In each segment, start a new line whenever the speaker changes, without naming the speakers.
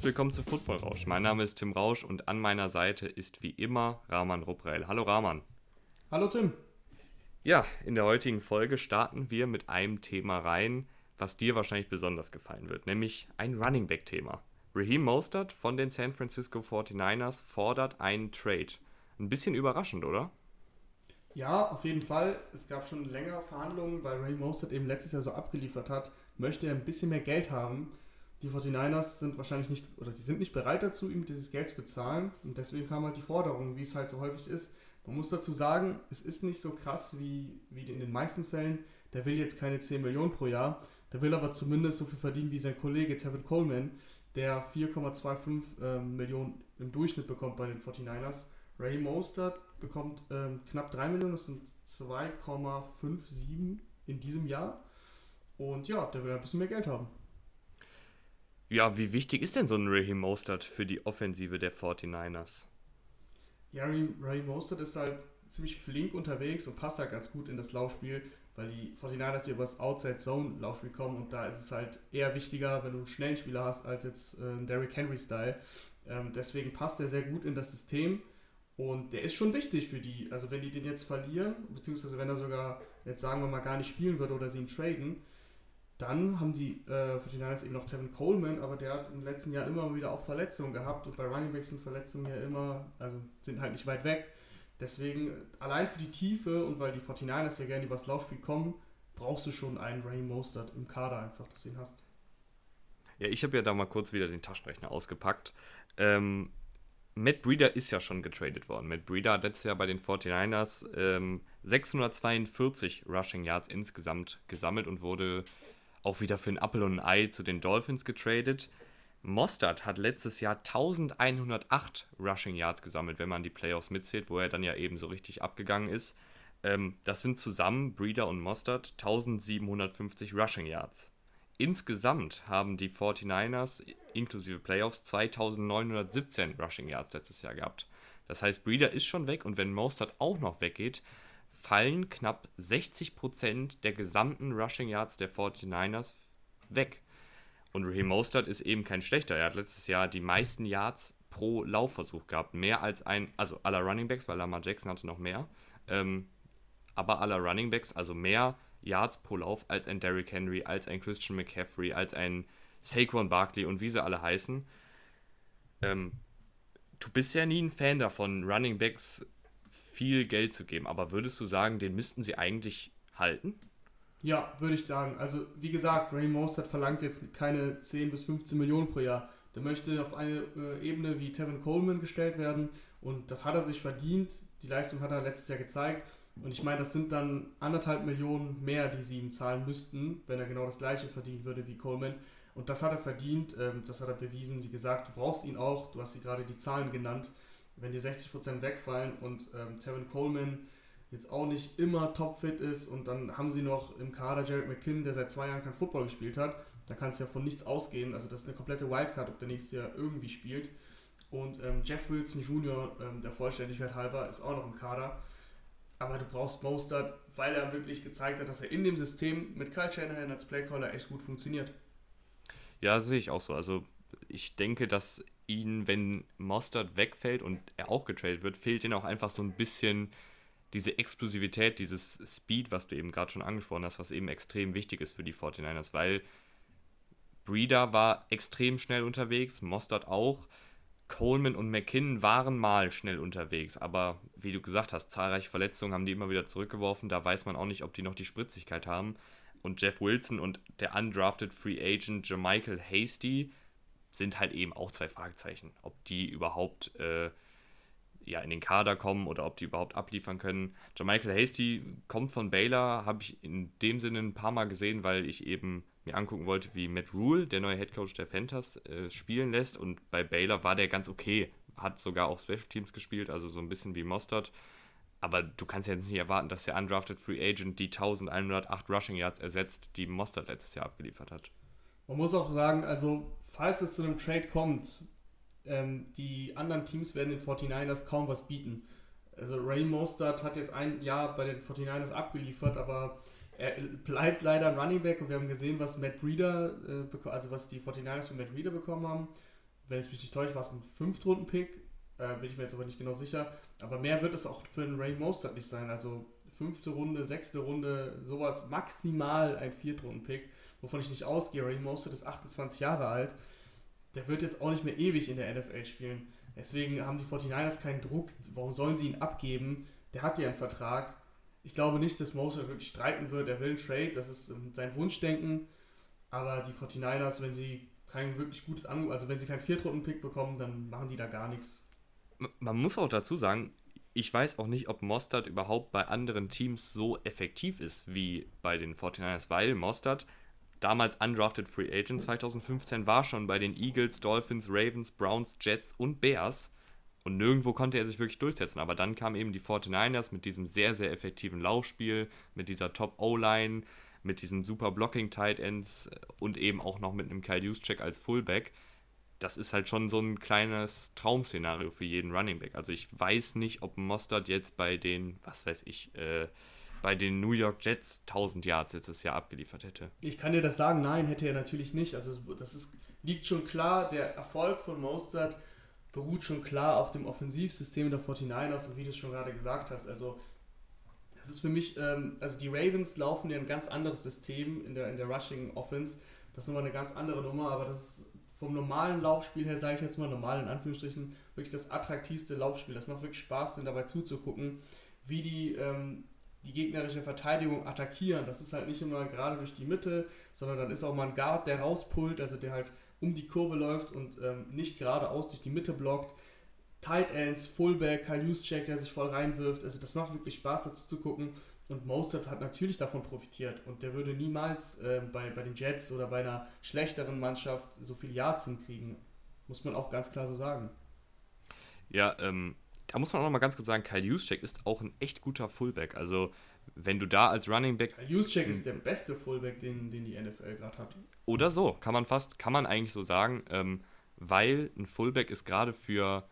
Herzlich willkommen zu Football Rausch. Mein Name ist Tim Rausch und an meiner Seite ist wie immer Rahman Ruprell. Hallo Rahman.
Hallo Tim.
Ja, in der heutigen Folge starten wir mit einem Thema rein, was dir wahrscheinlich besonders gefallen wird, nämlich ein Running Back Thema. Raheem Mostert von den San Francisco 49ers fordert einen Trade. Ein bisschen überraschend, oder?
Ja, auf jeden Fall. Es gab schon länger Verhandlungen, weil Raheem Mostert eben letztes Jahr so abgeliefert hat, möchte er ein bisschen mehr Geld haben. Die 49ers sind wahrscheinlich nicht, oder die sind nicht bereit dazu, ihm dieses Geld zu bezahlen. Und deswegen kam halt die Forderung, wie es halt so häufig ist. Man muss dazu sagen, es ist nicht so krass wie, wie in den meisten Fällen. Der will jetzt keine 10 Millionen pro Jahr. Der will aber zumindest so viel verdienen wie sein Kollege Tevin Coleman, der 4,25 äh, Millionen im Durchschnitt bekommt bei den 49ers. Ray Mostert bekommt ähm, knapp 3 Millionen, das sind 2,57 in diesem Jahr. Und ja, der will ein bisschen mehr Geld haben.
Ja, wie wichtig ist denn so ein Raheem Mostert für die Offensive der 49ers?
Ja, Ray Mostert ist halt ziemlich flink unterwegs und passt halt ganz gut in das Laufspiel, weil die 49ers die über das Outside-Zone-Laufspiel kommen und da ist es halt eher wichtiger, wenn du einen schnellen Spieler hast, als jetzt äh, einen Derrick Henry-Style. Ähm, deswegen passt er sehr gut in das System und der ist schon wichtig für die. Also wenn die den jetzt verlieren, beziehungsweise wenn er sogar jetzt sagen wir mal gar nicht spielen würde oder sie ihn traden, dann haben die äh, 49ers eben noch Tevin Coleman, aber der hat in den letzten Jahren immer wieder auch Verletzungen gehabt und bei Running Backs sind Verletzungen ja immer, also sind halt nicht weit weg. Deswegen, allein für die Tiefe und weil die 49ers ja gerne übers Laufspiel kommen, brauchst du schon einen Ray Mostert im Kader einfach, dass du ihn hast.
Ja, ich habe ja da mal kurz wieder den Taschenrechner ausgepackt. Ähm, Matt Breeder ist ja schon getradet worden. Matt Breeder hat letztes Jahr bei den 49ers ähm, 642 Rushing Yards insgesamt gesammelt und wurde auch wieder für ein Apple und ein Ei zu den Dolphins getradet. Mostard hat letztes Jahr 1108 Rushing Yards gesammelt, wenn man die Playoffs mitzählt, wo er dann ja eben so richtig abgegangen ist. Ähm, das sind zusammen Breeder und Mostard 1750 Rushing Yards. Insgesamt haben die 49ers inklusive Playoffs 2917 Rushing Yards letztes Jahr gehabt. Das heißt, Breeder ist schon weg und wenn Mostard auch noch weggeht, fallen knapp 60% der gesamten Rushing Yards der 49ers weg. Und Raheem Mostert ist eben kein schlechter. Er hat letztes Jahr die meisten Yards pro Laufversuch gehabt. Mehr als ein, also aller Running Backs, weil Lamar Jackson hatte noch mehr. Ähm, aber aller Running Backs, also mehr Yards pro Lauf als ein Derrick Henry, als ein Christian McCaffrey, als ein Saquon Barkley und wie sie alle heißen. Ähm, du bist ja nie ein Fan davon, Running Backs viel Geld zu geben. Aber würdest du sagen, den müssten sie eigentlich halten?
Ja, würde ich sagen. Also, wie gesagt, Ray Mostert verlangt jetzt keine 10 bis 15 Millionen pro Jahr. Der möchte auf eine äh, Ebene wie Tevin Coleman gestellt werden und das hat er sich verdient. Die Leistung hat er letztes Jahr gezeigt. Und ich meine, das sind dann anderthalb Millionen mehr, die sie ihm zahlen müssten, wenn er genau das gleiche verdienen würde wie Coleman. Und das hat er verdient, ähm, das hat er bewiesen. Wie gesagt, du brauchst ihn auch, du hast sie gerade die Zahlen genannt. Wenn dir 60% wegfallen und ähm, Tevin Coleman jetzt auch nicht immer topfit ist und dann haben sie noch im Kader Jared McKinn, der seit zwei Jahren kein Football gespielt hat, da kannst du ja von nichts ausgehen. Also das ist eine komplette Wildcard, ob der nächste Jahr irgendwie spielt. Und ähm, Jeff Wilson Jr., ähm, der Vollständigkeit halber, ist auch noch im Kader. Aber du brauchst Mostert, weil er wirklich gezeigt hat, dass er in dem System mit Kyle Shanahan als Playcaller echt gut funktioniert.
Ja, sehe ich auch so. Also ich denke, dass ihn, wenn Mostert wegfällt und er auch getradet wird, fehlt ihm auch einfach so ein bisschen diese Explosivität, dieses Speed, was du eben gerade schon angesprochen hast, was eben extrem wichtig ist für die 49ers, weil Breeder war extrem schnell unterwegs, Mostert auch. Coleman und McKinnon waren mal schnell unterwegs, aber wie du gesagt hast, zahlreiche Verletzungen haben die immer wieder zurückgeworfen. Da weiß man auch nicht, ob die noch die Spritzigkeit haben. Und Jeff Wilson und der undrafted Free Agent Jermichael Hasty sind halt eben auch zwei Fragezeichen, ob die überhaupt äh, ja, in den Kader kommen oder ob die überhaupt abliefern können. Jermichael Hasty kommt von Baylor, habe ich in dem Sinne ein paar Mal gesehen, weil ich eben mir angucken wollte, wie Matt Rule, der neue Headcoach der Panthers, äh, spielen lässt. Und bei Baylor war der ganz okay. Hat sogar auch Special Teams gespielt, also so ein bisschen wie Mostert. Aber du kannst ja jetzt nicht erwarten, dass der Undrafted Free Agent die 1108 Rushing Yards ersetzt, die Mostert letztes Jahr abgeliefert hat.
Man muss auch sagen, also falls es zu einem Trade kommt, ähm, die anderen Teams werden den 49ers kaum was bieten. Also Ray Mostert hat jetzt ein Jahr bei den 49ers abgeliefert, aber er bleibt leider ein Running Back und wir haben gesehen, was Matt Breeder, äh, also was die 49ers von Matt Breeder bekommen haben. Wenn es mich nicht täuscht, war es ein Fünftrunden-Pick, äh, bin ich mir jetzt aber nicht genau sicher. Aber mehr wird es auch für einen Ray Mostert nicht sein. Also fünfte Runde, sechste Runde, sowas, maximal ein Viertrunden-Pick, wovon ich nicht ausgehe. Ray Mostert ist 28 Jahre alt. Der wird jetzt auch nicht mehr ewig in der NFL spielen. Deswegen haben die 49ers keinen Druck. Warum sollen sie ihn abgeben? Der hat ja einen Vertrag. Ich glaube nicht, dass Moser wirklich streiten wird. Er will einen Trade, das ist ähm, sein Wunschdenken. Aber die 49ers, wenn sie kein wirklich gutes Angebot, also wenn sie keinen Viertrunden-Pick bekommen, dann machen die da gar nichts.
Man muss auch dazu sagen, ich weiß auch nicht, ob Mostert überhaupt bei anderen Teams so effektiv ist wie bei den 49ers, weil Mostert damals undrafted Free Agent 2015 war schon bei den Eagles, Dolphins, Ravens, Browns, Jets und Bears und nirgendwo konnte er sich wirklich durchsetzen. Aber dann kamen eben die 49ers mit diesem sehr, sehr effektiven Laufspiel, mit dieser Top-O-Line, mit diesen super Blocking-Tight Ends und eben auch noch mit einem Kyle Juszczyk als Fullback das ist halt schon so ein kleines Traumszenario für jeden Running Back. Also ich weiß nicht, ob Mostert jetzt bei den, was weiß ich, äh, bei den New York Jets 1000 Yards letztes Jahr abgeliefert hätte.
Ich kann dir das sagen, nein, hätte er natürlich nicht. Also das ist, liegt schon klar, der Erfolg von Mostert beruht schon klar auf dem Offensivsystem der 49ers und wie du es schon gerade gesagt hast, also das ist für mich, ähm, also die Ravens laufen ja ein ganz anderes System in der, in der Rushing Offense. Das ist nochmal eine ganz andere Nummer, aber das ist vom normalen Laufspiel her, sage ich jetzt mal, normal in Anführungsstrichen, wirklich das attraktivste Laufspiel. Das macht wirklich Spaß, denn dabei zuzugucken, wie die, ähm, die gegnerische Verteidigung attackieren. Das ist halt nicht immer gerade durch die Mitte, sondern dann ist auch mal ein Guard, der rauspullt, also der halt um die Kurve läuft und ähm, nicht geradeaus durch die Mitte blockt. Tight Ends, Fullback, Kyle Juszczyk, der sich voll reinwirft. Also das macht wirklich Spaß dazu zu gucken. Und Mostert hat natürlich davon profitiert und der würde niemals äh, bei, bei den Jets oder bei einer schlechteren Mannschaft so viel Yards hinkriegen. Muss man auch ganz klar so sagen.
Ja, ähm, da muss man auch noch mal ganz kurz sagen, Kyle Juszczyk ist auch ein echt guter Fullback. Also wenn du da als Running Back...
Kyle Juszczyk ist der beste Fullback, den, den die NFL gerade hat.
Oder so, kann man fast, kann man eigentlich so sagen, ähm, weil ein Fullback ist gerade für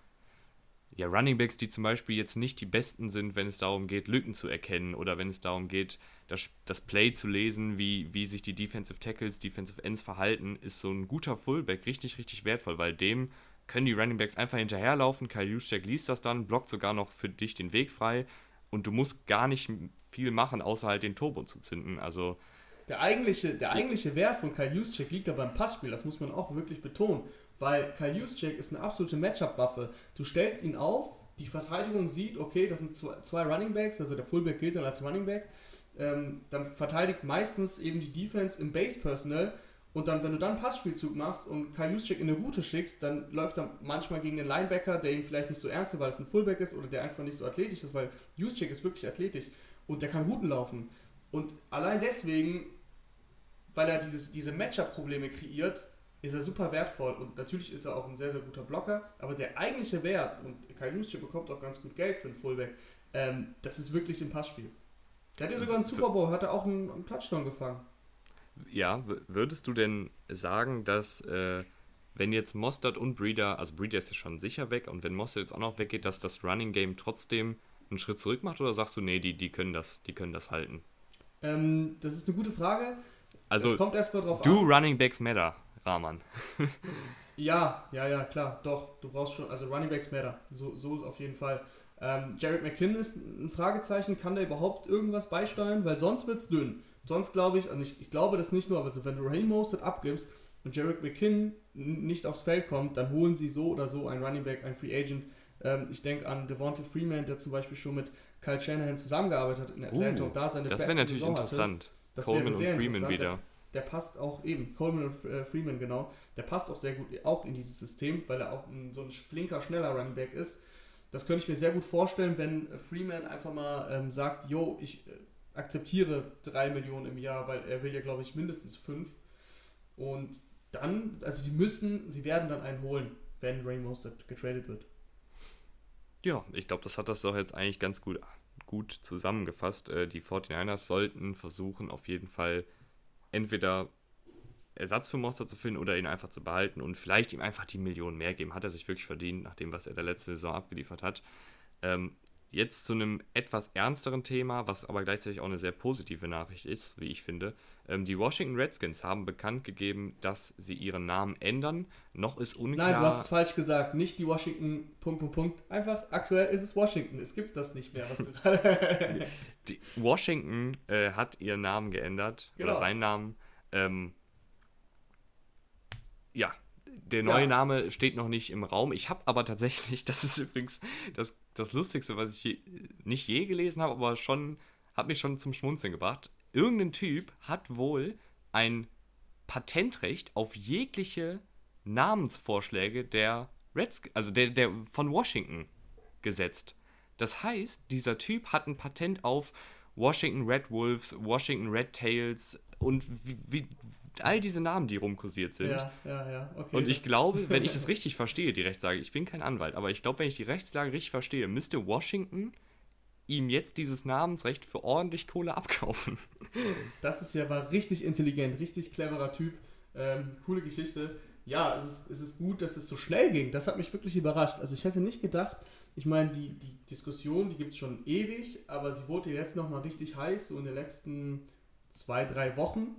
ja, Runningbacks, die zum Beispiel jetzt nicht die besten sind, wenn es darum geht, Lücken zu erkennen oder wenn es darum geht, das, das Play zu lesen, wie, wie sich die Defensive Tackles, Defensive Ends verhalten, ist so ein guter Fullback richtig, richtig wertvoll, weil dem können die Runningbacks einfach hinterherlaufen. Kyle Juszczyk liest das dann, blockt sogar noch für dich den Weg frei und du musst gar nicht viel machen, außer halt den Turbo zu zünden. Also
der eigentliche, der eigentliche Wert von Kyle Juszczyk liegt da beim Passspiel, das muss man auch wirklich betonen. Weil Kyle Juszczyk ist eine absolute Matchup-Waffe. Du stellst ihn auf, die Verteidigung sieht, okay, das sind zwei Running Backs, also der Fullback gilt dann als Running Back. Ähm, dann verteidigt meistens eben die Defense im Base-Personal und dann, wenn du dann einen Passspielzug machst und Kyle Juszczyk in eine Route schickst, dann läuft er manchmal gegen den Linebacker, der ihn vielleicht nicht so ernst nimmt, weil es ein Fullback ist oder der einfach nicht so athletisch ist, weil Juszczyk ist wirklich athletisch und der kann Routen laufen. Und allein deswegen, weil er dieses, diese Matchup-Probleme kreiert, ist er super wertvoll und natürlich ist er auch ein sehr, sehr guter Blocker, aber der eigentliche Wert, und Kyle Juszczyk bekommt auch ganz gut Geld für einen Fullback, ähm, das ist wirklich im Passspiel. Der hat ja sogar einen Super Bowl, hat er auch einen, einen Touchdown gefangen.
Ja, würdest du denn sagen, dass äh, wenn jetzt Mostert und Breeder, also Breeder ist ja schon sicher weg und wenn Mostert jetzt auch noch weggeht, dass das Running Game trotzdem einen Schritt zurück macht oder sagst du, nee, die, die, können, das, die können das halten?
Ähm, das ist eine gute Frage.
Also, kommt erstmal drauf do an. Running Backs matter? Rahman.
ja, ja, ja, klar, doch. Du brauchst schon, also Running Backs matter. So, so ist auf jeden Fall. Ähm, Jared McKinn ist ein Fragezeichen, kann der überhaupt irgendwas beisteuern? Weil sonst wird es dünn. Sonst glaube ich, also ich, ich glaube das nicht nur, aber so, wenn du Rain Mostert abgibst und Jared McKinn nicht aufs Feld kommt, dann holen sie so oder so einen Running Back, einen Free Agent. Ähm, ich denke an Devonta Freeman, der zum Beispiel schon mit Kyle Shanahan zusammengearbeitet hat in Atlanta uh, und da seine
Das wäre natürlich Saison interessant. Hatte.
Das Coleman und Freeman wieder der passt auch eben, Coleman äh, Freeman genau, der passt auch sehr gut auch in dieses System, weil er auch ein, so ein flinker, schneller Running Back ist. Das könnte ich mir sehr gut vorstellen, wenn Freeman einfach mal ähm, sagt, yo, ich äh, akzeptiere 3 Millionen im Jahr, weil er will ja, glaube ich, mindestens 5. Und dann, also die müssen, sie werden dann einen holen, wenn Ray getradet wird.
Ja, ich glaube, das hat das doch jetzt eigentlich ganz gut, gut zusammengefasst. Äh, die 49ers sollten versuchen, auf jeden Fall entweder Ersatz für Monster zu finden oder ihn einfach zu behalten und vielleicht ihm einfach die Millionen mehr geben. Hat er sich wirklich verdient, nach dem, was er der letzte Saison abgeliefert hat. Ähm, jetzt zu einem etwas ernsteren Thema, was aber gleichzeitig auch eine sehr positive Nachricht ist, wie ich finde. Ähm, die Washington Redskins haben bekannt gegeben, dass sie ihren Namen ändern. Noch ist unklar.
Nein, du hast es falsch gesagt. Nicht die Washington. Punkt, Punkt, Punkt. Einfach aktuell ist es Washington. Es gibt das nicht mehr. Was
die Washington äh, hat ihren Namen geändert. Genau. Oder seinen Namen. Ähm, ja, der neue ja. Name steht noch nicht im Raum. Ich habe aber tatsächlich, das ist übrigens das, das Lustigste, was ich je, nicht je gelesen habe, aber schon, hat mich schon zum Schmunzeln gebracht. Irgendein Typ hat wohl ein Patentrecht auf jegliche Namensvorschläge der Reds, also der, der von Washington gesetzt. Das heißt, dieser Typ hat ein Patent auf Washington Red Wolves, Washington Red Tails und wie, wie, all diese Namen, die rumkursiert sind.
Ja, ja, ja. Okay,
und ich glaube, wenn ich das richtig verstehe, die Rechtslage, ich bin kein Anwalt, aber ich glaube, wenn ich die Rechtslage richtig verstehe, müsste Washington ihm jetzt dieses Namensrecht für ordentlich Kohle abkaufen.
Das ist ja war richtig intelligent, richtig cleverer Typ. Ähm, coole Geschichte. Ja, es ist, es ist gut, dass es so schnell ging. Das hat mich wirklich überrascht. Also ich hätte nicht gedacht, ich meine, die, die Diskussion, die gibt es schon ewig, aber sie wurde jetzt nochmal richtig heiß, so in den letzten zwei, drei Wochen.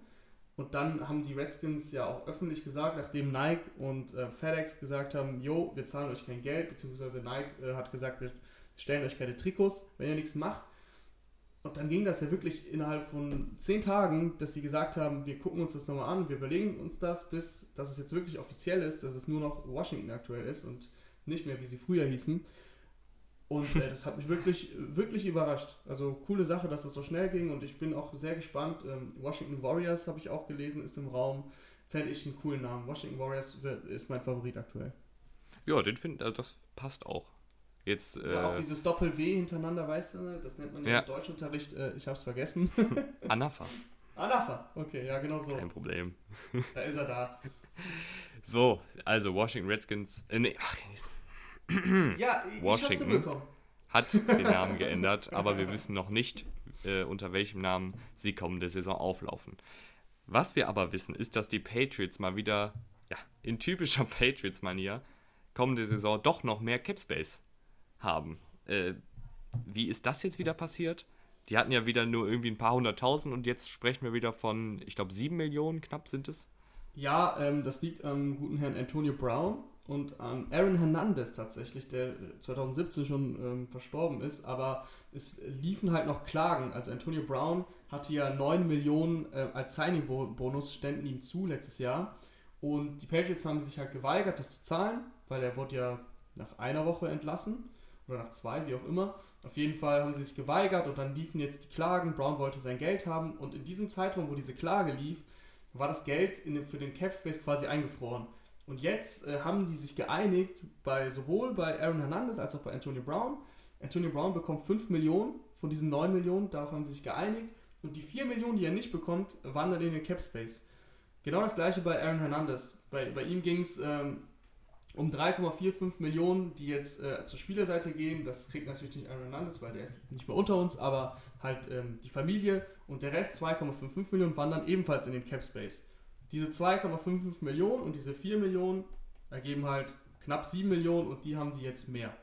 Und dann haben die Redskins ja auch öffentlich gesagt, nachdem Nike und äh, FedEx gesagt haben, jo, wir zahlen euch kein Geld, beziehungsweise Nike äh, hat gesagt, wir stellen euch keine Trikots, wenn ihr nichts macht. Und dann ging das ja wirklich innerhalb von zehn Tagen, dass sie gesagt haben, wir gucken uns das nochmal an, wir überlegen uns das, bis dass es jetzt wirklich offiziell ist, dass es nur noch Washington aktuell ist und nicht mehr, wie sie früher hießen. Und äh, das hat mich wirklich, wirklich überrascht. Also coole Sache, dass das so schnell ging und ich bin auch sehr gespannt. Ähm, Washington Warriors habe ich auch gelesen, ist im Raum. Fände ich einen coolen Namen. Washington Warriors ist mein Favorit aktuell.
Ja, den finde also das passt auch. Jetzt,
äh, ja, auch dieses Doppel-W hintereinander, weißt du, das nennt man ja, im Deutschunterricht, äh, ich habe es vergessen.
Anafa.
Anafa, okay, ja, genau so.
Kein Problem.
Da ist er da.
So, also Washington Redskins, äh, nee, ach,
ja, Washington
hat den Namen geändert, aber wir wissen noch nicht, äh, unter welchem Namen sie kommende Saison auflaufen. Was wir aber wissen, ist, dass die Patriots mal wieder, ja, in typischer Patriots-Manier, kommende Saison doch noch mehr Capspace haben. Äh, wie ist das jetzt wieder passiert? Die hatten ja wieder nur irgendwie ein paar hunderttausend und jetzt sprechen wir wieder von, ich glaube, sieben Millionen knapp sind es.
Ja, ähm, das liegt am guten Herrn Antonio Brown, und an Aaron Hernandez tatsächlich, der 2017 schon ähm, verstorben ist, aber es liefen halt noch Klagen. Also Antonio Brown hatte ja 9 Millionen äh, als Signing-Bonus, ständen ihm zu letztes Jahr. Und die Patriots haben sich halt geweigert, das zu zahlen, weil er wurde ja nach einer Woche entlassen oder nach zwei, wie auch immer. Auf jeden Fall haben sie sich geweigert und dann liefen jetzt die Klagen. Brown wollte sein Geld haben und in diesem Zeitraum, wo diese Klage lief, war das Geld den, für den Cap Space quasi eingefroren. Und jetzt äh, haben die sich geeinigt, bei, sowohl bei Aaron Hernandez als auch bei Antonio Brown. Antonio Brown bekommt 5 Millionen von diesen 9 Millionen, darauf haben sie sich geeinigt. Und die 4 Millionen, die er nicht bekommt, wandern in den Cap Space. Genau das gleiche bei Aaron Hernandez. Bei, bei ihm ging es ähm, um 3,45 Millionen, die jetzt äh, zur Spielerseite gehen. Das kriegt natürlich nicht Aaron Hernandez, weil der ist nicht mehr unter uns, aber halt ähm, die Familie. Und der Rest, 2,55 Millionen, wandern ebenfalls in den Cap Space. Diese 2,55 Millionen und diese 4 Millionen ergeben halt knapp 7 Millionen und die haben die jetzt mehr.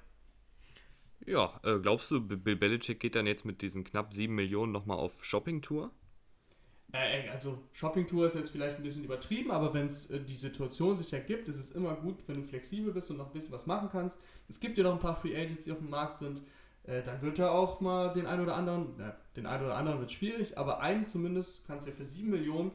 Ja, äh, glaubst du, Bill Belichick geht dann jetzt mit diesen knapp 7 Millionen nochmal auf Shoppingtour?
Äh, also Shoppingtour ist jetzt vielleicht ein bisschen übertrieben, aber wenn es äh, die Situation sich ergibt, ist es immer gut, wenn du flexibel bist und noch ein bisschen was machen kannst. Es gibt ja noch ein paar Free Agents, die auf dem Markt sind. Äh, dann wird er auch mal den einen oder anderen, na, den einen oder anderen wird schwierig, aber einen zumindest kannst du ja für 7 Millionen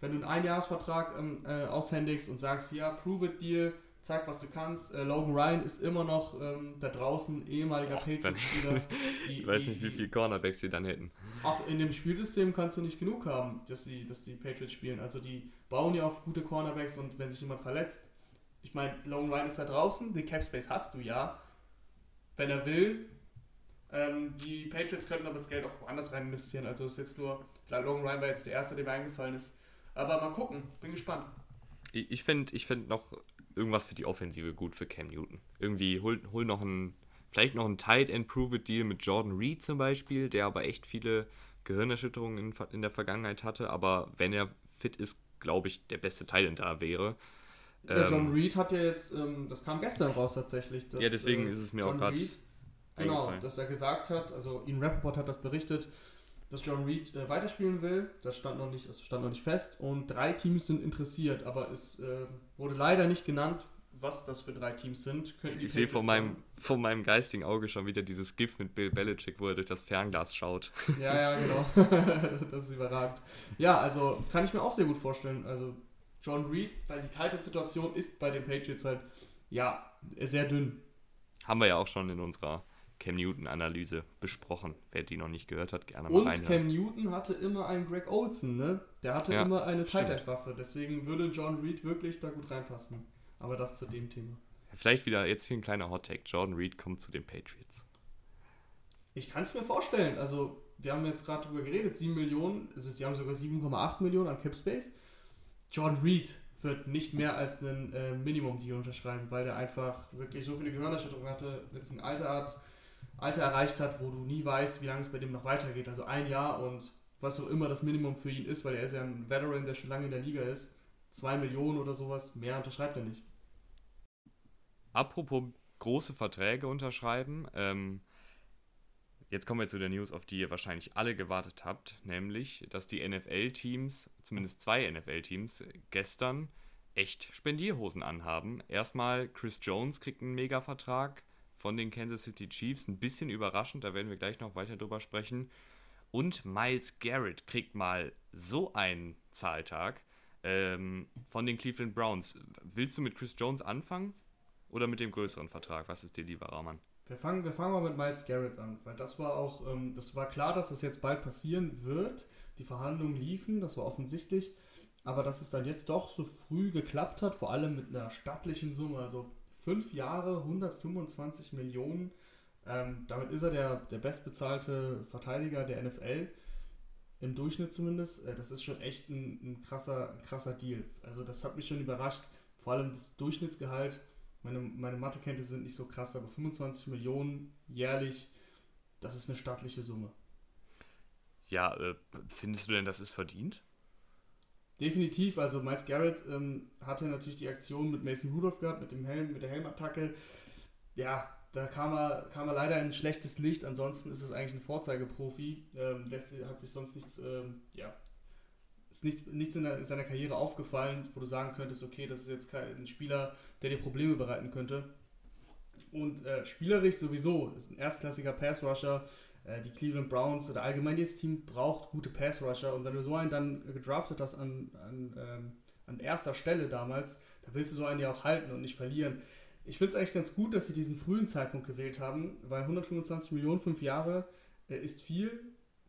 wenn du einen Einjahresvertrag ähm, äh, aushändigst und sagst, ja, prove it deal, zeig, was du kannst. Äh, Logan Ryan ist immer noch ähm, da draußen ehemaliger Patriots-Spieler.
ich weiß nicht, wie viele Cornerbacks sie dann hätten.
Auch in dem Spielsystem kannst du nicht genug haben, dass, sie, dass die Patriots spielen. Also die bauen ja auf gute Cornerbacks und wenn sich jemand verletzt, ich meine, Logan Ryan ist da draußen, den Cap Space hast du ja, wenn er will. Ähm, die Patriots könnten aber das Geld auch woanders rein investieren. Also ist jetzt nur, klar, Logan Ryan war jetzt der Erste, der mir eingefallen ist aber mal gucken, bin gespannt.
Ich, ich finde ich find noch irgendwas für die Offensive gut für Cam Newton. Irgendwie hol, hol noch einen, vielleicht noch einen Tight End Prove It Deal mit Jordan Reed zum Beispiel, der aber echt viele Gehirnerschütterungen in, in der Vergangenheit hatte. Aber wenn er fit ist, glaube ich, der beste Tight End da wäre.
Der ähm, John Reed hat ja jetzt, ähm, das kam gestern raus tatsächlich. Dass,
ja, deswegen äh, ist es mir John auch gerade
Genau, dass er gesagt hat, also Ian Rappaport hat das berichtet, dass John Reed äh, weiterspielen will. Das stand noch nicht, das stand noch nicht fest. Und drei Teams sind interessiert, aber es äh, wurde leider nicht genannt, was das für drei Teams sind.
ich, ich sehe vor meinem, vor meinem geistigen Auge schon wieder dieses GIF mit Bill Belichick, wo er durch das Fernglas schaut.
Ja, ja, genau. das ist überragend. Ja, also kann ich mir auch sehr gut vorstellen. Also John Reed, weil die Titan-Situation ist bei den Patriots halt, ja, sehr dünn.
Haben wir ja auch schon in unserer Cam Newton-Analyse besprochen. Wer die noch nicht gehört hat, gerne
mal Und reinhören. Cam Newton hatte immer einen Greg Olson, ne? Der hatte ja, immer eine Tight-End-Waffe. Deswegen würde John Reed wirklich da gut reinpassen. Aber das zu dem Thema.
Vielleicht wieder jetzt hier ein kleiner Hot-Take. Jordan Reed kommt zu den Patriots.
Ich kann es mir vorstellen. Also, wir haben jetzt gerade darüber geredet. 7 Millionen, also sie haben sogar 7,8 Millionen an Cap Space. Jordan Reed wird nicht mehr als einen äh, Minimum-Deal unterschreiben, weil der einfach wirklich so viele Gehirnerschütterungen hatte, jetzt ein Alter hat, Alter erreicht hat, wo du nie weißt, wie lange es bei dem noch weitergeht. Also ein Jahr und was auch immer das Minimum für ihn ist, weil er ist ja ein Veteran, der schon lange in der Liga ist. Zwei Millionen oder sowas, mehr unterschreibt er nicht.
Apropos große Verträge unterschreiben, ähm, jetzt kommen wir zu der News, auf die ihr wahrscheinlich alle gewartet habt, nämlich, dass die NFL-Teams, zumindest zwei NFL-Teams, gestern echt Spendierhosen anhaben. Erstmal Chris Jones kriegt einen Mega-Vertrag von den Kansas City Chiefs. Ein bisschen überraschend, da werden wir gleich noch weiter drüber sprechen. Und Miles Garrett kriegt mal so einen Zahltag ähm, von den Cleveland Browns. Willst du mit Chris Jones anfangen oder mit dem größeren Vertrag? Was ist dir lieber, Rahman?
Wir fangen, wir fangen mal mit Miles Garrett an, weil das war auch, ähm, das war klar, dass das jetzt bald passieren wird. Die Verhandlungen liefen, das war offensichtlich. Aber dass es dann jetzt doch so früh geklappt hat, vor allem mit einer stattlichen Summe, also fünf Jahre, 125 Millionen. Ähm, damit ist er der, der bestbezahlte Verteidiger der NFL. Im Durchschnitt zumindest. Äh, das ist schon echt ein, ein, krasser, ein krasser Deal. Also das hat mich schon überrascht. Vor allem das Durchschnittsgehalt. Meine, meine Mathekenntnisse sind nicht so krass, aber 25 Millionen jährlich, das ist eine stattliche Summe.
Ja, äh, findest du denn, das ist verdient?
Definitiv, also Miles Garrett ähm, hatte natürlich die Aktion mit Mason Rudolph gehabt, mit dem Helm, mit der Helmattacke. Ja, da kam er, kam er leider in ein schlechtes Licht, ansonsten ist es eigentlich ein Vorzeigeprofi. Ähm, hat sich sonst nichts, ähm, ja, ist nichts, nichts in, der, in, seiner Karriere aufgefallen, wo du sagen könntest, okay, das ist jetzt kein Spieler, der dir Probleme bereiten könnte. Und äh, spielerisch sowieso, ist ein erstklassiger Pass-Rusher, die Cleveland Browns oder allgemein dieses Team braucht gute Pass-Rusher und wenn du so einen dann gedraftet hast an, an, ähm, an erster Stelle damals, dann willst du so einen ja auch halten und nicht verlieren. Ich finde es eigentlich ganz gut, dass sie diesen frühen Zeitpunkt gewählt haben, weil 125 Millionen, fünf Jahre äh, ist viel,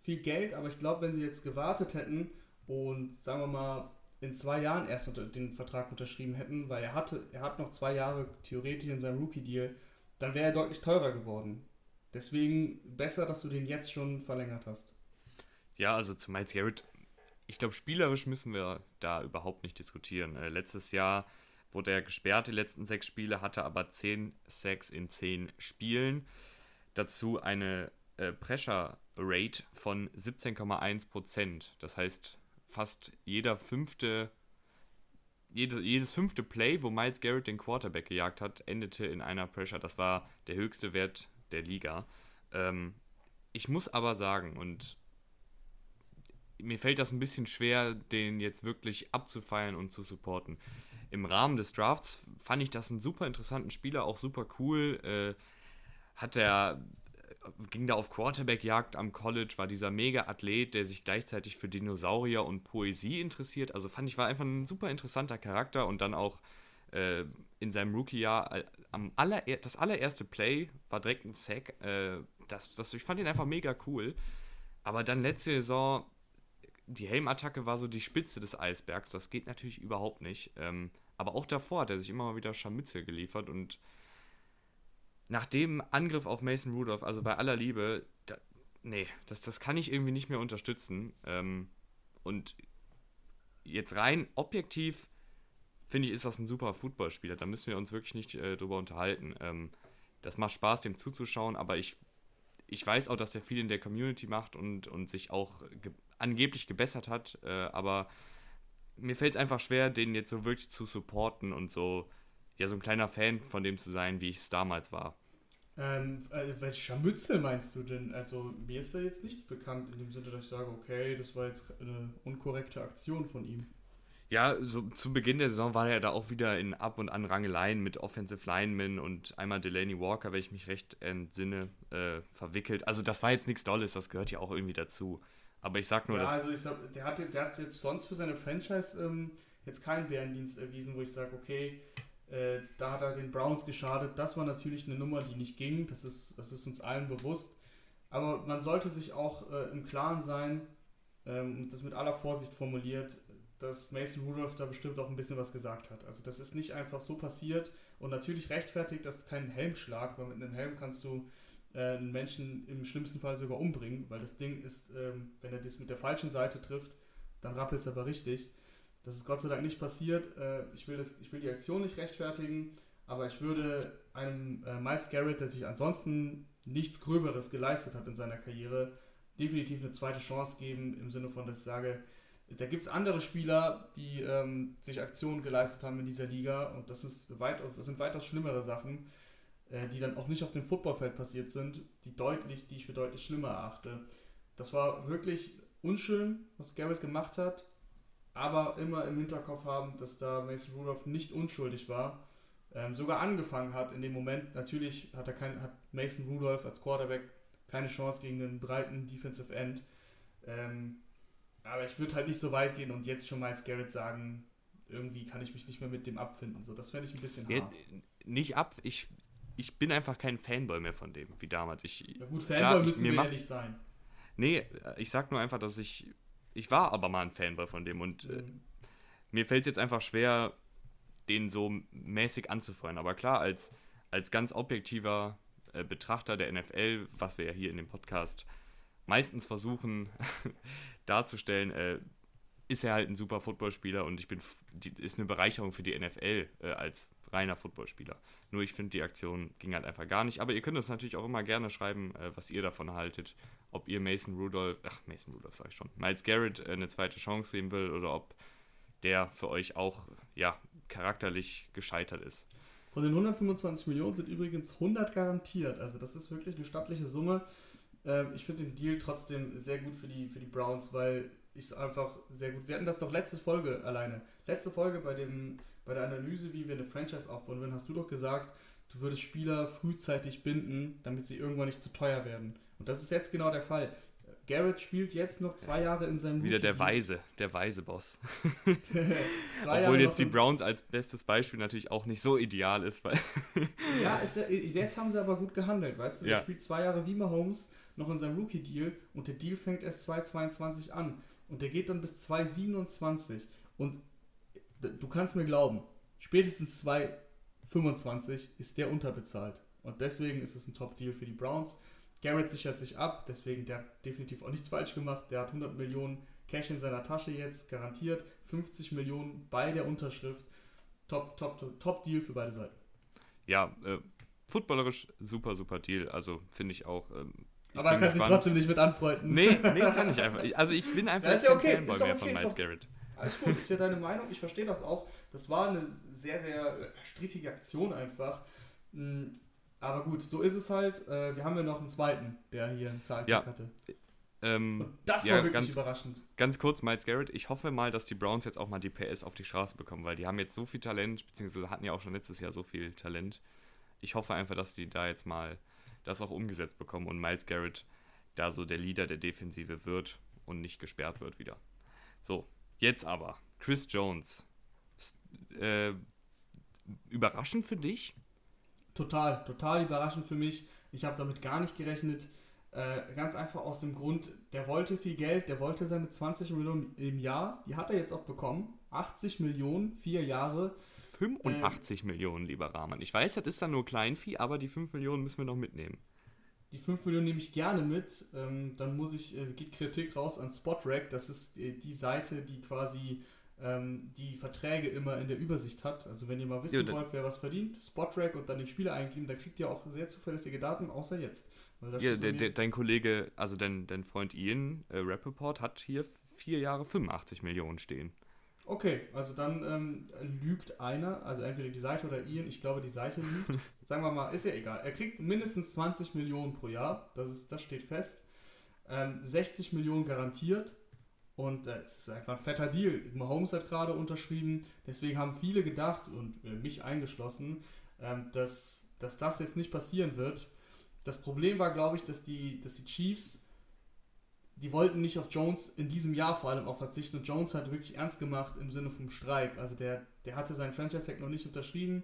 viel Geld, aber ich glaube, wenn sie jetzt gewartet hätten und sagen wir mal in zwei Jahren erst den Vertrag unterschrieben hätten, weil er hatte, er hat noch zwei Jahre theoretisch in seinem Rookie-Deal, dann wäre er deutlich teurer geworden. Deswegen besser, dass du den jetzt schon verlängert hast.
Ja, also zu Miles Garrett, ich glaube, spielerisch müssen wir da überhaupt nicht diskutieren. Äh, letztes Jahr wurde er gesperrt, die letzten sechs Spiele, hatte aber 10 Sacks in 10 Spielen. Dazu eine äh, Pressure Rate von 17,1%. Das heißt, fast jeder fünfte, jede, jedes fünfte Play, wo Miles Garrett den Quarterback gejagt hat, endete in einer Pressure. Das war der höchste Wert der Liga. Ähm, ich muss aber sagen, und mir fällt das ein bisschen schwer, den jetzt wirklich abzufeiern und zu supporten. Im Rahmen des Drafts fand ich das einen super interessanten Spieler, auch super cool. Äh, hat er ging da auf Quarterback-Jagd am College, war dieser Mega-Athlet, der sich gleichzeitig für Dinosaurier und Poesie interessiert. Also fand ich, war einfach ein super interessanter Charakter und dann auch äh, in seinem Rookie-Jahr äh, am aller, das allererste Play war direkt ein Sack. Äh, das, das, ich fand ihn einfach mega cool. Aber dann letzte Saison, die Helmattacke war so die Spitze des Eisbergs. Das geht natürlich überhaupt nicht. Ähm, aber auch davor hat er sich immer mal wieder Scharmützel geliefert und nach dem Angriff auf Mason Rudolph, also bei aller Liebe, da, nee, das, das kann ich irgendwie nicht mehr unterstützen. Ähm, und jetzt rein objektiv finde ich, ist das ein super Footballspieler. Da müssen wir uns wirklich nicht äh, drüber unterhalten. Ähm, das macht Spaß, dem zuzuschauen, aber ich, ich weiß auch, dass er viel in der Community macht und, und sich auch ge angeblich gebessert hat, äh, aber mir fällt es einfach schwer, den jetzt so wirklich zu supporten und so, ja, so ein kleiner Fan von dem zu sein, wie ich es damals war.
Ähm, äh, welche Scharmützel meinst du denn? Also mir ist da jetzt nichts bekannt in dem Sinne, dass ich sage, okay, das war jetzt eine unkorrekte Aktion von ihm.
Ja, so zu Beginn der Saison war er da auch wieder in Ab- und An Rangeleien mit Offensive Linemen und einmal Delaney Walker, wenn ich mich recht entsinne, äh, verwickelt. Also das war jetzt nichts Dolles, das gehört ja auch irgendwie dazu. Aber ich sag nur,
ja,
dass...
also ich sag, der, hat, der hat jetzt sonst für seine Franchise ähm, jetzt keinen Bärendienst erwiesen, wo ich sage, okay, äh, da hat er den Browns geschadet. Das war natürlich eine Nummer, die nicht ging. Das ist, das ist uns allen bewusst. Aber man sollte sich auch äh, im Klaren sein, ähm, und das mit aller Vorsicht formuliert, dass Mason Rudolph da bestimmt auch ein bisschen was gesagt hat. Also das ist nicht einfach so passiert und natürlich rechtfertigt das keinen Helmschlag, weil mit einem Helm kannst du äh, einen Menschen im schlimmsten Fall sogar umbringen, weil das Ding ist, ähm, wenn er das mit der falschen Seite trifft, dann rappelt es aber richtig. Das ist Gott sei Dank nicht passiert. Äh, ich, will das, ich will die Aktion nicht rechtfertigen, aber ich würde einem äh, Miles Garrett, der sich ansonsten nichts Gröberes geleistet hat in seiner Karriere, definitiv eine zweite Chance geben, im Sinne von, dass ich sage, da gibt es andere Spieler, die ähm, sich Aktionen geleistet haben in dieser Liga und das, ist weit, das sind weitaus schlimmere Sachen, äh, die dann auch nicht auf dem Footballfeld passiert sind, die, deutlich, die ich für deutlich schlimmer erachte. Das war wirklich unschön, was Garrett gemacht hat, aber immer im Hinterkopf haben, dass da Mason Rudolph nicht unschuldig war, ähm, sogar angefangen hat in dem Moment. Natürlich hat, er kein, hat Mason Rudolph als Quarterback keine Chance gegen einen breiten Defensive End. Ähm, aber ich würde halt nicht so weit gehen und jetzt schon mal als Garrett sagen, irgendwie kann ich mich nicht mehr mit dem abfinden. So, das fände ich ein bisschen hart. Ja,
nicht ab, ich, ich bin einfach kein Fanboy mehr von dem, wie damals. Ich,
ja gut, Fanboy klar, müssen wir macht, ja nicht sein.
Nee, ich sag nur einfach, dass ich, ich war aber mal ein Fanboy von dem und äh, mhm. äh, mir fällt es jetzt einfach schwer, den so mäßig anzufeuern. Aber klar, als, als ganz objektiver äh, Betrachter der NFL, was wir ja hier in dem Podcast meistens versuchen, darzustellen, äh, ist er halt ein super Footballspieler und ich bin die, ist eine Bereicherung für die NFL äh, als reiner Footballspieler. Nur ich finde, die Aktion ging halt einfach gar nicht. Aber ihr könnt uns natürlich auch immer gerne schreiben, äh, was ihr davon haltet. Ob ihr Mason Rudolph, ach, Mason Rudolph sag ich schon, Miles Garrett äh, eine zweite Chance sehen will oder ob der für euch auch, ja, charakterlich gescheitert ist.
Von den 125 Millionen sind übrigens 100 garantiert. Also das ist wirklich eine stattliche Summe. Ähm, ich finde den Deal trotzdem sehr gut für die, für die Browns, weil ich es einfach sehr gut. Wir hatten das doch letzte Folge alleine. Letzte Folge bei, dem, bei der Analyse, wie wir eine Franchise aufbauen würden, hast du doch gesagt, du würdest Spieler frühzeitig binden, damit sie irgendwann nicht zu teuer werden. Und das ist jetzt genau der Fall. Garrett spielt jetzt noch zwei Jahre in seinem
Wieder der Weise, der weise Boss. Obwohl jetzt die Browns als bestes Beispiel natürlich auch nicht so ideal ist. Weil
ja, ist ja, jetzt haben sie aber gut gehandelt, weißt du? Ja. Er spielt zwei Jahre wie Mahomes noch in seinem Rookie-Deal und der Deal fängt erst 2022 an und der geht dann bis 2027 und du kannst mir glauben, spätestens 2025 ist der unterbezahlt und deswegen ist es ein Top-Deal für die Browns. Garrett sichert sich ab, deswegen der hat definitiv auch nichts falsch gemacht. Der hat 100 Millionen Cash in seiner Tasche jetzt, garantiert 50 Millionen bei der Unterschrift. Top, top, top, top Deal für beide Seiten.
Ja, äh, footballerisch super, super Deal. Also finde ich auch. Ähm,
aber er kann sich trotzdem nicht mit anfreunden.
Nee, nee, kann ich einfach. Also ich bin einfach
ja, ist ja okay. Fanboy ist doch okay, von Miles Garrett. Alles gut, ist ja deine Meinung, ich verstehe das auch. Das war eine sehr, sehr strittige Aktion einfach. Hm, aber gut, so ist es halt. Äh, wir haben ja noch einen zweiten, der hier einen Zahltag ja. hatte.
Ähm, Und
das
ja,
war wirklich
ganz,
überraschend.
Ganz kurz, Miles Garrett, ich hoffe mal, dass die Browns jetzt auch mal die PS auf die Straße bekommen, weil die haben jetzt so viel Talent, beziehungsweise hatten ja auch schon letztes Jahr so viel Talent. Ich hoffe einfach, dass die da jetzt mal das auch umgesetzt bekommen und Miles Garrett da so der Leader der Defensive wird und nicht gesperrt wird wieder. So, jetzt aber, Chris Jones. Äh, überraschend für dich?
Total, total überraschend für mich. Ich habe damit gar nicht gerechnet. Äh, ganz einfach aus dem Grund, der wollte viel Geld, der wollte seine 20 Millionen im Jahr, die hat er jetzt auch bekommen. 80 Millionen, vier Jahre.
85 äh, Millionen, lieber Rahman. Ich weiß, das ist dann nur Kleinvieh, aber die 5 Millionen müssen wir noch mitnehmen.
Die 5 Millionen nehme ich gerne mit. Ähm, dann muss ich, äh, geht Kritik raus an Spotrack. Das ist äh, die Seite, die quasi ähm, die Verträge immer in der Übersicht hat. Also wenn ihr mal wissen ja, wollt, wer was verdient, Spotrack und dann den Spieler eingeben, da kriegt ihr auch sehr zuverlässige Daten, außer jetzt.
ja, der, der, dein Kollege, also dein, dein Freund Ian äh, Rappaport hat hier vier Jahre 85 Millionen stehen.
Okay, also dann ähm, lügt einer, also entweder die Seite oder Ian, ich glaube die Seite lügt. Sagen wir mal, ist ja egal. Er kriegt mindestens 20 Millionen pro Jahr, das, ist, das steht fest. Ähm, 60 Millionen garantiert und äh, es ist einfach ein fetter Deal. Mahomes hat gerade unterschrieben, deswegen haben viele gedacht und äh, mich eingeschlossen, ähm, dass, dass das jetzt nicht passieren wird. Das Problem war, glaube ich, dass die, dass die Chiefs die wollten nicht auf Jones in diesem Jahr vor allem auch verzichten. Und Jones hat wirklich ernst gemacht im Sinne vom Streik. Also der, der hatte seinen Franchise-Tag noch nicht unterschrieben.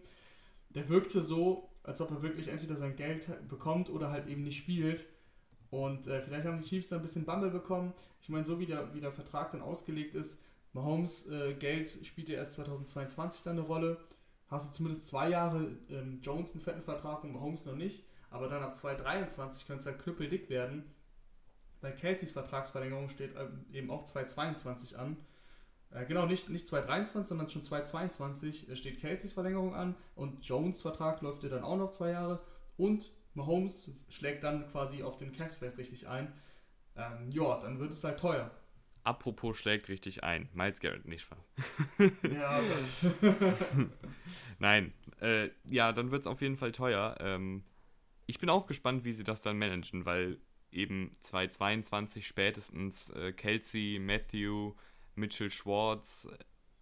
Der wirkte so, als ob er wirklich entweder sein Geld bekommt oder halt eben nicht spielt. Und äh, vielleicht haben die Chiefs da ein bisschen Bumble bekommen. Ich meine, so wie der, wie der Vertrag dann ausgelegt ist, Mahomes äh, Geld spielt ja erst 2022 dann eine Rolle. Hast du zumindest zwei Jahre ähm, Jones einen fetten Vertrag und Mahomes noch nicht. Aber dann ab 2023 könnte es halt knüppeldick werden bei Kelseys Vertragsverlängerung steht ähm, eben auch 2022 an. Äh, genau, nicht, nicht 2023, sondern schon 2022 äh, steht Kelseys Verlängerung an und Jones Vertrag läuft ja dann auch noch zwei Jahre und Mahomes schlägt dann quasi auf den Capspace richtig ein. Ähm, ja, dann wird es halt teuer.
Apropos schlägt richtig ein. Miles Garrett nicht fast. ja, Nein. Äh, ja, dann wird es auf jeden Fall teuer. Ähm, ich bin auch gespannt, wie sie das dann managen, weil eben 2022 spätestens äh, Kelsey, Matthew, Mitchell Schwartz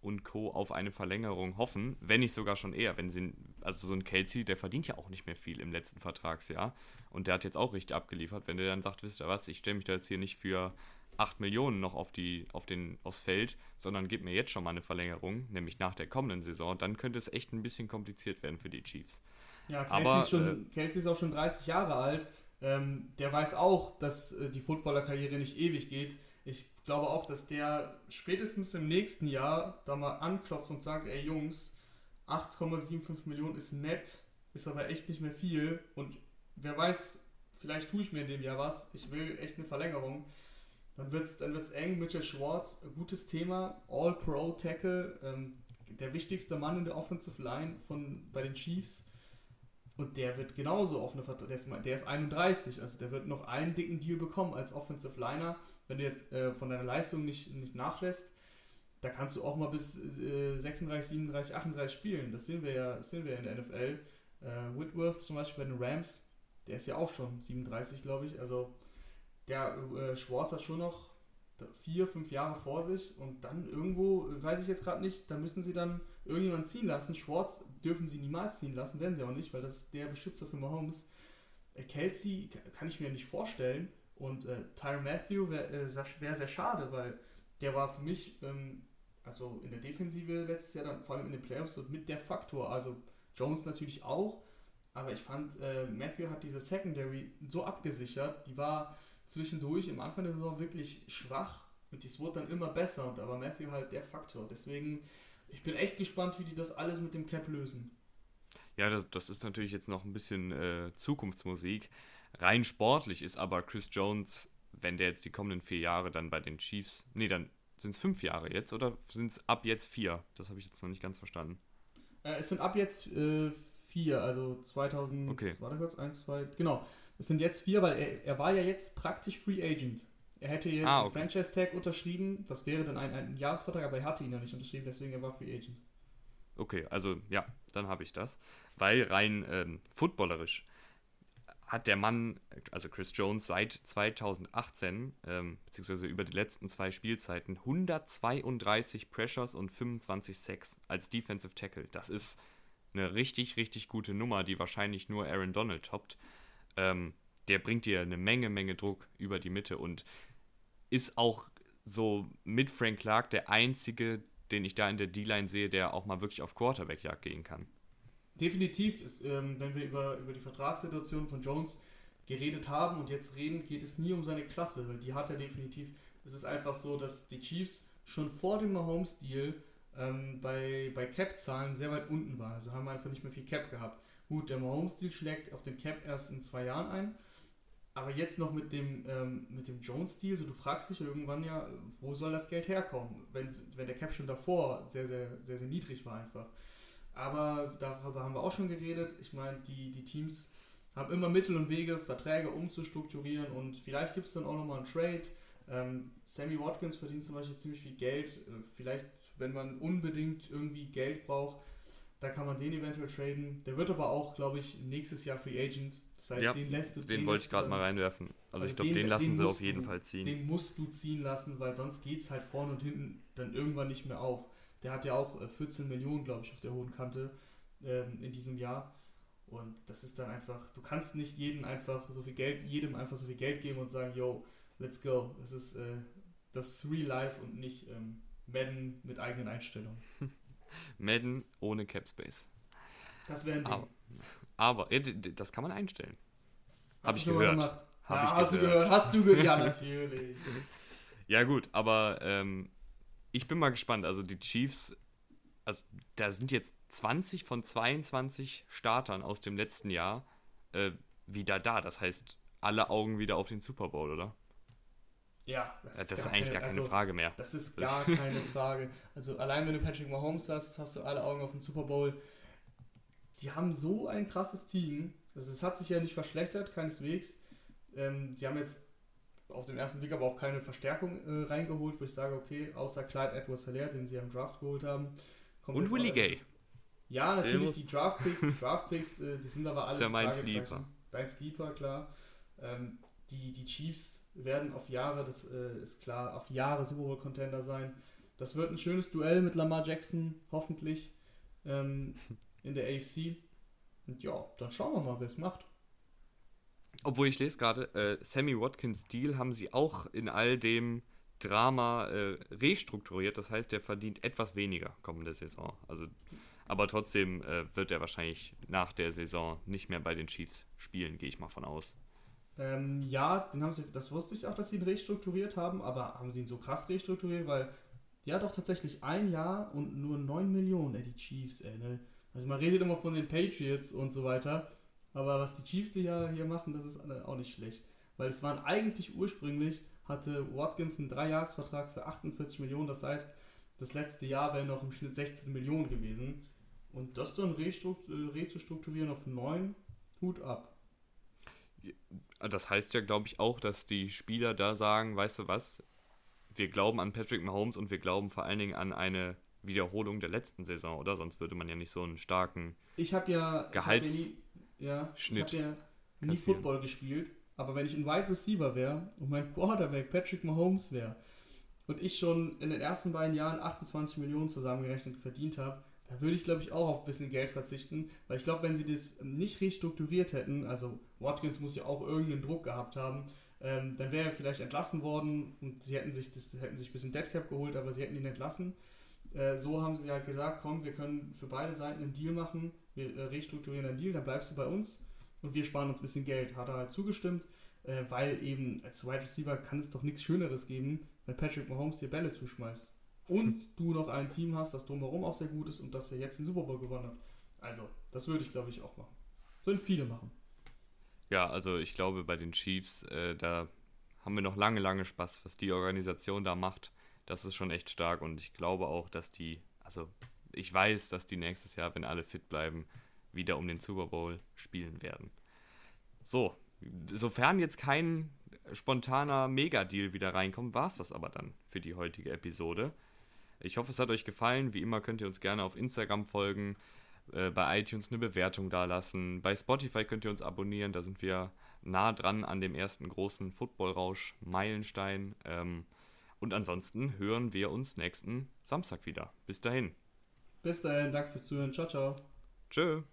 und Co. auf eine Verlängerung hoffen, wenn nicht sogar schon eher. Wenn sie, also so ein Kelsey, der verdient ja auch nicht mehr viel im letzten Vertragsjahr und der hat jetzt auch richtig abgeliefert. Wenn der dann sagt, wisst ihr was, ich stelle mich da jetzt hier nicht für 8 Millionen noch auf die, auf den, aufs Feld, sondern gib mir jetzt schon mal eine Verlängerung, nämlich nach der kommenden Saison, dann könnte es echt ein bisschen kompliziert werden für die Chiefs.
Ja, Kelsey, Aber, ist, schon, äh, Kelsey ist auch schon 30 Jahre alt ähm, der weiß auch, dass äh, die Footballerkarriere nicht ewig geht. Ich glaube auch, dass der spätestens im nächsten Jahr da mal anklopft und sagt, ey Jungs, 8,75 Millionen ist nett, ist aber echt nicht mehr viel und wer weiß, vielleicht tue ich mir in dem Jahr was, ich will echt eine Verlängerung. Dann wird es dann wird's eng. Mitchell Schwartz, gutes Thema, All-Pro-Tackle, ähm, der wichtigste Mann in der Offensive Line von, bei den Chiefs. Und der wird genauso auf eine Vertrag, der ist, der ist 31, also der wird noch einen dicken Deal bekommen als Offensive Liner. Wenn du jetzt äh, von deiner Leistung nicht, nicht nachlässt, da kannst du auch mal bis äh, 36, 37, 38 spielen. Das sehen wir ja sehen wir in der NFL. Äh, Whitworth zum Beispiel bei den Rams, der ist ja auch schon 37, glaube ich. Also der äh, Schwarz hat schon noch vier, fünf Jahre vor sich und dann irgendwo, weiß ich jetzt gerade nicht, da müssen sie dann irgendjemand ziehen lassen. Schwartz dürfen sie niemals ziehen lassen, werden sie auch nicht, weil das ist der Beschützer für Mahomes. Äh, Kelsey kann ich mir nicht vorstellen und äh, Tyron Matthew wäre äh, wär sehr schade, weil der war für mich, ähm, also in der Defensive letztes Jahr, dann vor allem in den Playoffs, so mit der Faktor. Also Jones natürlich auch, aber ich fand, äh, Matthew hat diese Secondary so abgesichert, die war zwischendurch im Anfang der Saison wirklich schwach und dies wurde dann immer besser. Und aber Matthew halt der Faktor. Deswegen, ich bin echt gespannt, wie die das alles mit dem Cap lösen.
Ja, das, das ist natürlich jetzt noch ein bisschen äh, Zukunftsmusik. Rein sportlich ist aber Chris Jones, wenn der jetzt die kommenden vier Jahre dann bei den Chiefs, nee, dann sind es fünf Jahre jetzt oder sind es ab jetzt vier? Das habe ich jetzt noch nicht ganz verstanden.
Äh, es sind ab jetzt äh, vier, also 2000,
okay.
warte kurz, eins, zwei, genau. Es sind jetzt vier, weil er, er war ja jetzt praktisch Free Agent. Er hätte jetzt ah, okay. einen Franchise-Tag unterschrieben, das wäre dann ein, ein Jahresvertrag, aber er hatte ihn ja nicht unterschrieben, deswegen er war Free Agent.
Okay, also ja, dann habe ich das. Weil rein ähm, footballerisch hat der Mann, also Chris Jones, seit 2018, ähm, beziehungsweise über die letzten zwei Spielzeiten, 132 Pressures und 25 Sacks als Defensive Tackle. Das ist eine richtig, richtig gute Nummer, die wahrscheinlich nur Aaron Donald toppt ähm, der bringt dir eine Menge, Menge Druck über die Mitte und ist auch so mit Frank Clark der einzige, den ich da in der D-Line sehe, der auch mal wirklich auf Quarterback-Jagd gehen kann.
Definitiv, ist, ähm, wenn wir über, über die Vertragssituation von Jones geredet haben und jetzt reden, geht es nie um seine Klasse, weil die hat er definitiv. Es ist einfach so, dass die Chiefs schon vor dem Mahomes-Deal ähm, bei, bei Cap-Zahlen sehr weit unten waren. Also haben wir einfach nicht mehr viel Cap gehabt. Gut, der Mahomes-Deal schlägt auf den Cap erst in zwei Jahren ein. Aber jetzt noch mit dem, ähm, dem Jones-Deal, so du fragst dich irgendwann ja, wo soll das Geld herkommen, wenn, wenn der Cap schon davor sehr, sehr, sehr, sehr niedrig war einfach. Aber darüber haben wir auch schon geredet. Ich meine, die, die Teams haben immer Mittel und Wege, Verträge umzustrukturieren und vielleicht gibt es dann auch nochmal einen Trade. Ähm, Sammy Watkins verdient zum Beispiel ziemlich viel Geld. Äh, vielleicht wenn man unbedingt irgendwie Geld braucht, da kann man den eventuell traden. Der wird aber auch, glaube ich, nächstes Jahr Free Agent. Das heißt,
Ja,
den lässt du.
Den wollte ich gerade mal reinwerfen. Also,
Also
ich glaube,
den-
den, lassen
den
sie auf jeden
du-
Fall ziehen.
Den musst du ziehen lassen, weil sonst geht es halt vorne und hinten dann irgendwann nicht mehr auf. Der hat ja auch äh, 14 Millionen, glaube ich, auf der hohen Kante ähm, in diesem Jahr. Und das ist dann einfach, du kannst nicht jedem einfach so viel Geld, jedem einfach so viel Geld geben und sagen, yo, let's go. Das ist äh, das ist Real Life und nicht ähm, Madden mit eigenen Einstellungen.
Madden ohne Cap Space.
Das wäre ein Ding.
Aber, aber das kann man einstellen.
Hast
hab
du
ich gehört.
Gemacht?
Hab
ja,
ich
hast
gehört.
du gehört? Hast du gehört? Ja, natürlich.
Ja, gut, aber ähm, ich bin mal gespannt. Also die Chiefs, also da sind jetzt 20 von 22 Startern aus dem letzten Jahr äh, wieder da. Das heißt, alle Augen wieder auf den Super Bowl, oder?
Ja,
Das, das ist
gar
eigentlich gar keine
also,
Frage mehr.
Das ist gar keine Frage. Also allein wenn du Patrick Mahomes hast, hast du alle Augen auf den Super Bowl. Die haben so ein krasses Team. Also es hat sich ja nicht verschlechtert, keineswegs. Ähm, sie haben jetzt auf den ersten Blick aber auch keine Verstärkung äh, reingeholt, wo ich sage, okay, außer Clyde Edwards Hilaire, den sie am Draft geholt haben.
Und Willie Gay.
ist- Ja, natürlich, die Draft Picks, die Draft Picks, äh, die sind aber alles
ja mein. Sleeper.
Dein Sleeper, klar. Ähm, die, die Chiefs werden auf Jahre, das äh, ist klar, auf Jahre Super Bowl Contender sein. Das wird ein schönes Duell mit Lamar Jackson, hoffentlich, ähm, in der AFC. Und ja, dann schauen wir mal, wer es macht.
Obwohl ich lese gerade, äh, Sammy Watkins Deal haben sie auch in all dem Drama äh, restrukturiert. Das heißt, der verdient etwas weniger kommende Saison. Also, aber trotzdem äh, wird er wahrscheinlich nach der Saison nicht mehr bei den Chiefs spielen, gehe ich mal von aus.
Ähm, ja, den haben sie, das wusste ich auch, dass sie ihn restrukturiert haben, aber haben sie ihn so krass restrukturiert, weil ja doch tatsächlich ein Jahr und nur 9 Millionen, ey, die Chiefs, ey, ne? Also man redet immer von den Patriots und so weiter, aber was die Chiefs hier, hier machen, das ist auch nicht schlecht. Weil es waren eigentlich ursprünglich, hatte Watkins einen Dreijahresvertrag für 48 Millionen, das heißt, das letzte Jahr wäre noch im Schnitt 16 Millionen gewesen. Und das dann restrukt, äh, auf 9, Hut ab.
Das heißt ja, glaube ich, auch, dass die Spieler da sagen, weißt du was, wir glauben an Patrick Mahomes und wir glauben vor allen Dingen an eine Wiederholung der letzten Saison, oder? Sonst würde man ja nicht so einen starken.
Ich habe ja, ich hab ja nie, ja, ich hab ja nie. Football gespielt, aber wenn ich ein Wide Receiver wäre und mein Quarterback Patrick Mahomes wäre und ich schon in den ersten beiden Jahren 28 Millionen zusammengerechnet verdient habe, dann würde ich glaube ich auch auf ein bisschen Geld verzichten, weil ich glaube, wenn sie das nicht restrukturiert hätten, also Watkins muss ja auch irgendeinen Druck gehabt haben, ähm, dann wäre er vielleicht entlassen worden und sie hätten sich das hätten sich ein bisschen Deadcap geholt, aber sie hätten ihn entlassen. Äh, so haben sie halt gesagt, komm, wir können für beide Seiten einen Deal machen, wir äh, restrukturieren einen Deal, dann bleibst du bei uns und wir sparen uns ein bisschen Geld. Hat er halt zugestimmt, äh, weil eben als Wide Receiver kann es doch nichts Schöneres geben, wenn Patrick Mahomes dir Bälle zuschmeißt. Und du noch ein Team hast, das drumherum auch sehr gut ist und das er jetzt den Super Bowl gewonnen hat. Also, das würde ich glaube ich auch machen. Würden viele machen.
Ja, also ich glaube, bei den Chiefs, äh, da haben wir noch lange, lange Spaß, was die Organisation da macht. Das ist schon echt stark und ich glaube auch, dass die, also ich weiß, dass die nächstes Jahr, wenn alle fit bleiben, wieder um den Super Bowl spielen werden. So, sofern jetzt kein spontaner Mega-Deal wieder reinkommt, war es das aber dann für die heutige Episode. Ich hoffe, es hat euch gefallen. Wie immer könnt ihr uns gerne auf Instagram folgen, äh, bei iTunes eine Bewertung dalassen. Bei Spotify könnt ihr uns abonnieren, da sind wir nah dran an dem ersten großen Football-Rausch Meilenstein. Ähm, und ansonsten hören wir uns nächsten Samstag wieder. Bis dahin.
Bis dahin, danke fürs Zuhören. Ciao, ciao.
Tschö.